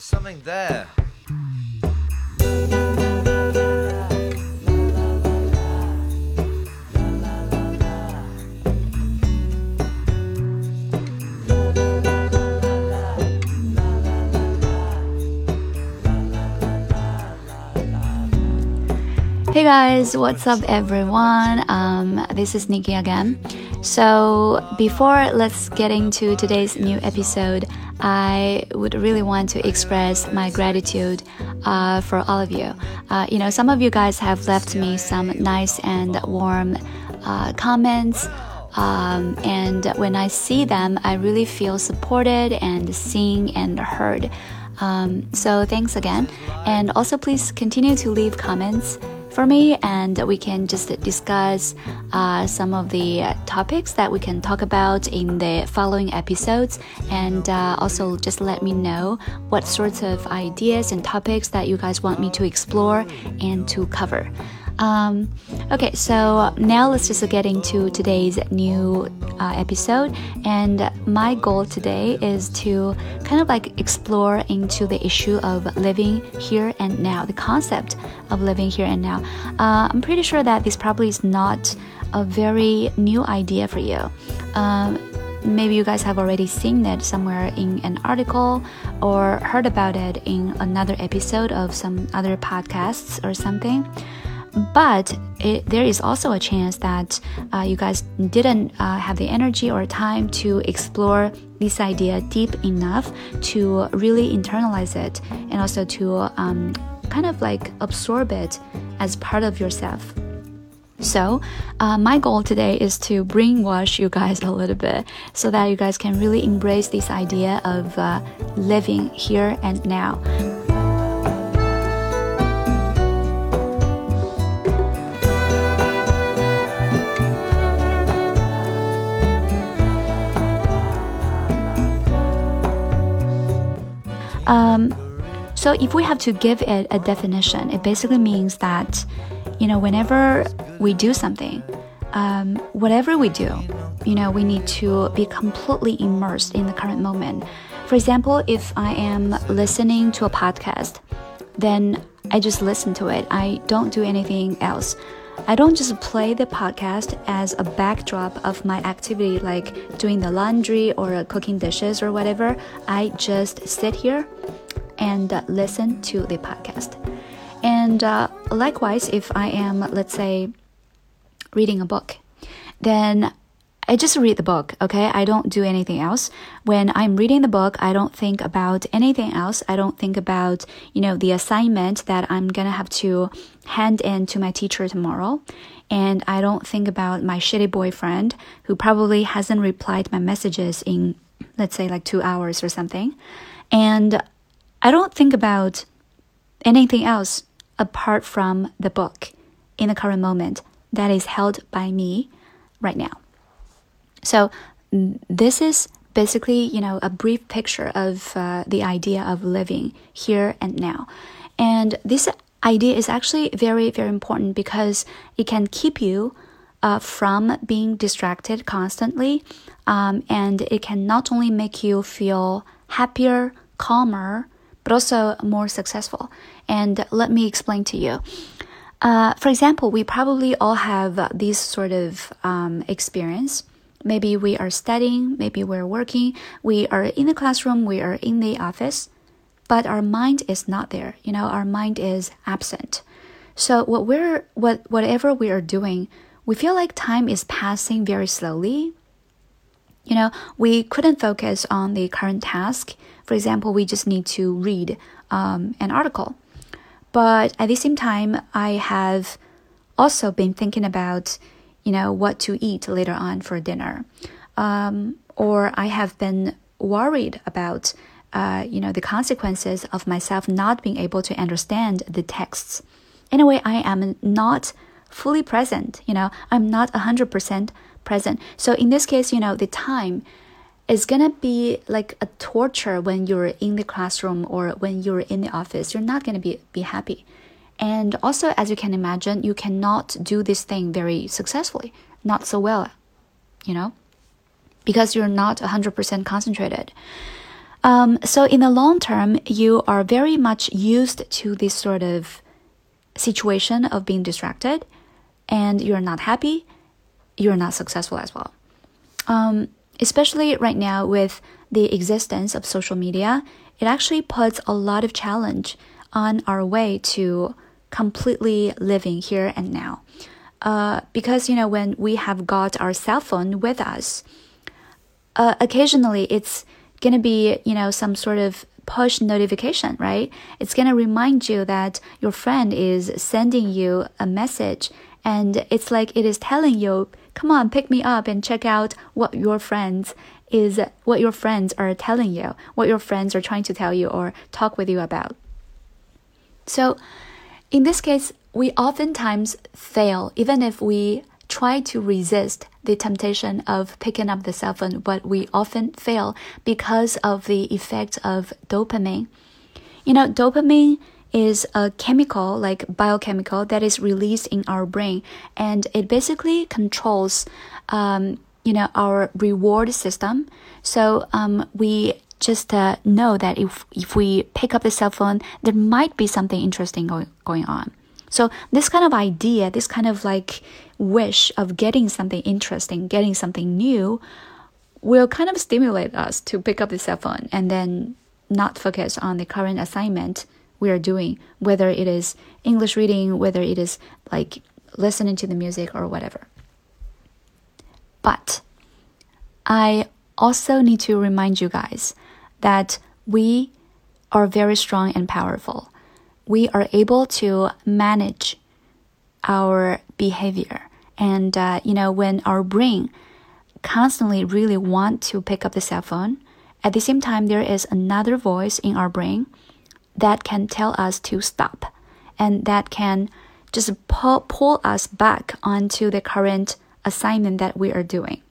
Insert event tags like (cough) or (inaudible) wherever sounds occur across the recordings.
There's something there. Hey guys, what's up everyone? Um, this is Nikki again. So, before let's get into today's new episode, I would really want to express my gratitude uh, for all of you. Uh, you know, some of you guys have left me some nice and warm uh, comments. Um, and when I see them, I really feel supported and seen and heard. Um, so thanks again. And also, please continue to leave comments for me, and we can just discuss uh, some of the topics that we can talk about in the following episodes. And uh, also, just let me know what sorts of ideas and topics that you guys want me to explore and to cover. Um, okay, so now let's just get into today's new uh, episode. And my goal today is to kind of like explore into the issue of living here and now, the concept of living here and now. Uh, I'm pretty sure that this probably is not a very new idea for you. Um, maybe you guys have already seen it somewhere in an article or heard about it in another episode of some other podcasts or something but it, there is also a chance that uh, you guys didn't uh, have the energy or time to explore this idea deep enough to really internalize it and also to um, kind of like absorb it as part of yourself. So, uh, my goal today is to brainwash you guys (laughs) a little bit so that you guys can really embrace this idea of uh, living here and now. Um, so if we have to give it a definition, it basically means that, you know, whenever we do something, um, whatever we do, you know, we need to be completely immersed in the current moment. For example, if I am listening to a podcast, then I just listen to it. I don't do anything else. I don't just play the podcast as a backdrop of my activity like doing the laundry or cooking dishes or whatever. I just sit here and uh, listen to the podcast. And uh, likewise, if I am, let's say, reading a book, then I just read the book, okay? I don't do anything else. When I'm reading the book, I don't think about anything else. I don't think about, you know, the assignment that I'm gonna have to hand in to my teacher tomorrow. And I don't think about my shitty boyfriend who probably hasn't replied my messages in, let's say, like two hours or something. And I don't think about anything else apart from the book in the current moment that is held by me right now. So this is basically, you know, a brief picture of uh, the idea of living here and now. And this idea is actually very, very important because it can keep you uh, from being distracted constantly. Um, and it can not only make you feel happier, calmer, but also more successful. And let me explain to you. Uh, for example, we probably all have this sort of um, experience Maybe we are studying, maybe we're working, we are in the classroom, we are in the office, but our mind is not there. You know, our mind is absent. So what we're what whatever we are doing, we feel like time is passing very slowly. You know, we couldn't focus on the current task. For example, we just need to read um, an article. But at the same time, I have also been thinking about you know, what to eat later on for dinner. Um, or I have been worried about, uh, you know, the consequences of myself not being able to understand the texts. In a way, I am not fully present, you know, I'm not 100% present. So in this case, you know, the time is gonna be like a torture when you're in the classroom or when you're in the office. You're not gonna be, be happy. And also, as you can imagine, you cannot do this thing very successfully, not so well, you know, because you're not 100% concentrated. Um, so in the long term, you are very much used to this sort of situation of being distracted, and you're not happy. You're not successful as well. Um, especially right now with the existence of social media, it actually puts a lot of challenge on our way to completely living here and now. Uh, because you know when we have got our cell phone with us, uh, occasionally it's gonna be you know some sort of push notification, right? It's gonna remind you that your friend is sending you a message, and it's like it is telling you, "Come on, pick me up and check out what your friends is what your friends are telling you, what your friends are trying to tell you or talk with you about." So, in this case, we oftentimes fail, even if we try to resist the temptation of picking up the cell phone, but we often fail because of the effect of dopamine. You know, dopamine is a chemical, like biochemical, that is released in our brain, and it basically controls, um, you know, our reward system. So um, we just uh, know that if if we pick up the cell phone, there might be something interesting going going on. So this kind of idea, this kind of like wish of getting something interesting, getting something new, will kind of stimulate us to pick up the cell phone and then not focus on the current assignment we are doing, whether it is English reading, whether it is like listening to the music or whatever. But I also need to remind you guys that we are very strong and powerful. We are able to manage our behavior. And, uh, you know, when our brain constantly really want to pick up the cell phone, at the same time, there is another voice in our brain that can tell us to stop and that can just pull, pull us back onto the current assignment that we are doing.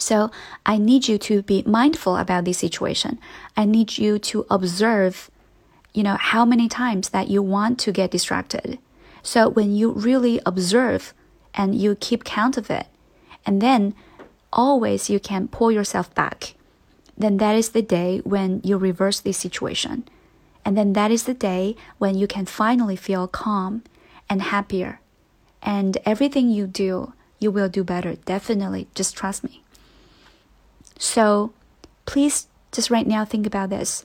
So I need you to be mindful about this situation. I need you to observe, you know, how many times that you want to get distracted. So when you really observe and you keep count of it, and then always you can pull yourself back, then that is the day when you reverse this situation. And then that is the day when you can finally feel calm and happier. And everything you do, you will do better. Definitely. Just trust me. So please just right now think about this.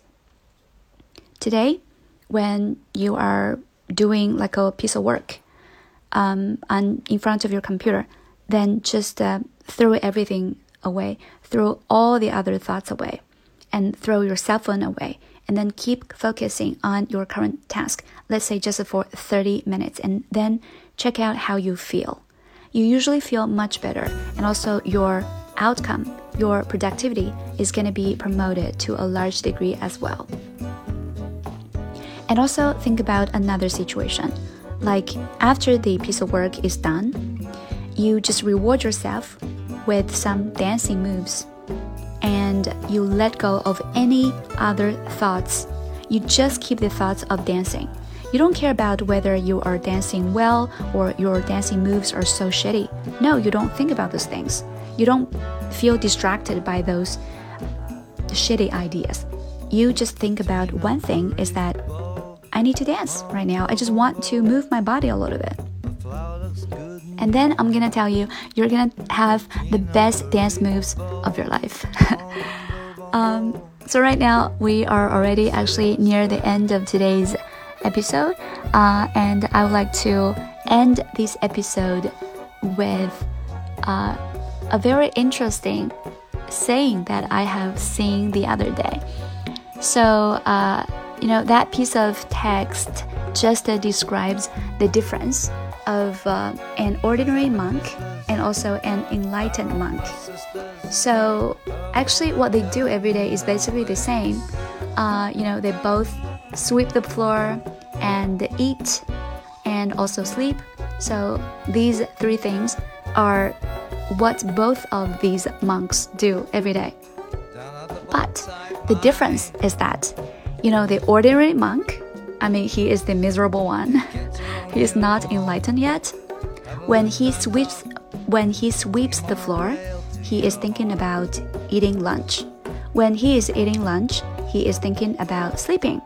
Today, when you are doing like a piece of work um, on, in front of your computer, then just uh, throw everything away, throw all the other thoughts away, and throw your cell phone away, and then keep focusing on your current task. Let's say just for 30 minutes, and then check out how you feel. You usually feel much better, and also your outcome, your productivity is going to be promoted to a large degree as well. And also think about another situation. Like after the piece of work is done, you just reward yourself with some dancing moves and you let go of any other thoughts. You just keep the thoughts of dancing. You don't care about whether you are dancing well or your dancing moves are so shitty. No, you don't think about those things. You don't feel distracted by those shitty ideas. You just think about one thing is that I need to dance right now. I just want to move my body a little bit. And then I'm gonna tell you, you're gonna have the best dance moves of your life. (laughs) um, so, right now, we are already actually near the end of today's episode, uh, and I would like to end this episode with uh, a very interesting saying that I have seen the other day. So, uh, you know, that piece of text just uh, describes the difference of uh, an ordinary monk and also an enlightened monk. So, actually, what they do every day is basically the same. Uh, you know, they both sweep the floor and eat and also sleep. So, these three things are what both of these monks do every day. But the difference is that, you know, the ordinary monk, I mean, he is the miserable one. (laughs) he is not enlightened yet. When he sweeps when he sweeps the floor, he is thinking about eating lunch. When he is eating lunch, he is thinking about sleeping.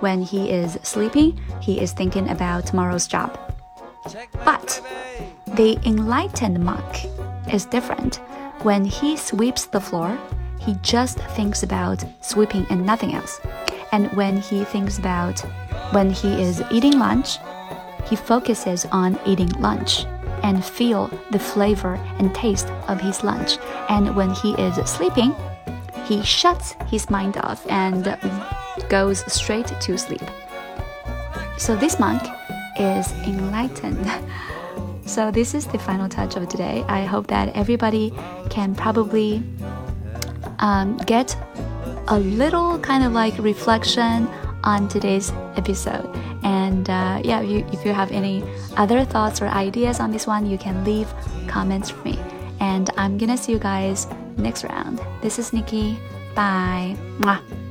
When he is sleeping, he is thinking about tomorrow's job. But the enlightened monk is different. When he sweeps the floor, he just thinks about sweeping and nothing else. And when he thinks about when he is eating lunch, he focuses on eating lunch and feel the flavor and taste of his lunch. And when he is sleeping, he shuts his mind off and goes straight to sleep. So this monk is enlightened. (laughs) so this is the final touch of today. I hope that everybody can probably um, get a little kind of like reflection on today's episode. And uh, yeah, you, if you have any other thoughts or ideas on this one, you can leave comments for me. And I'm gonna see you guys next round. This is Nikki. Bye. Mwah.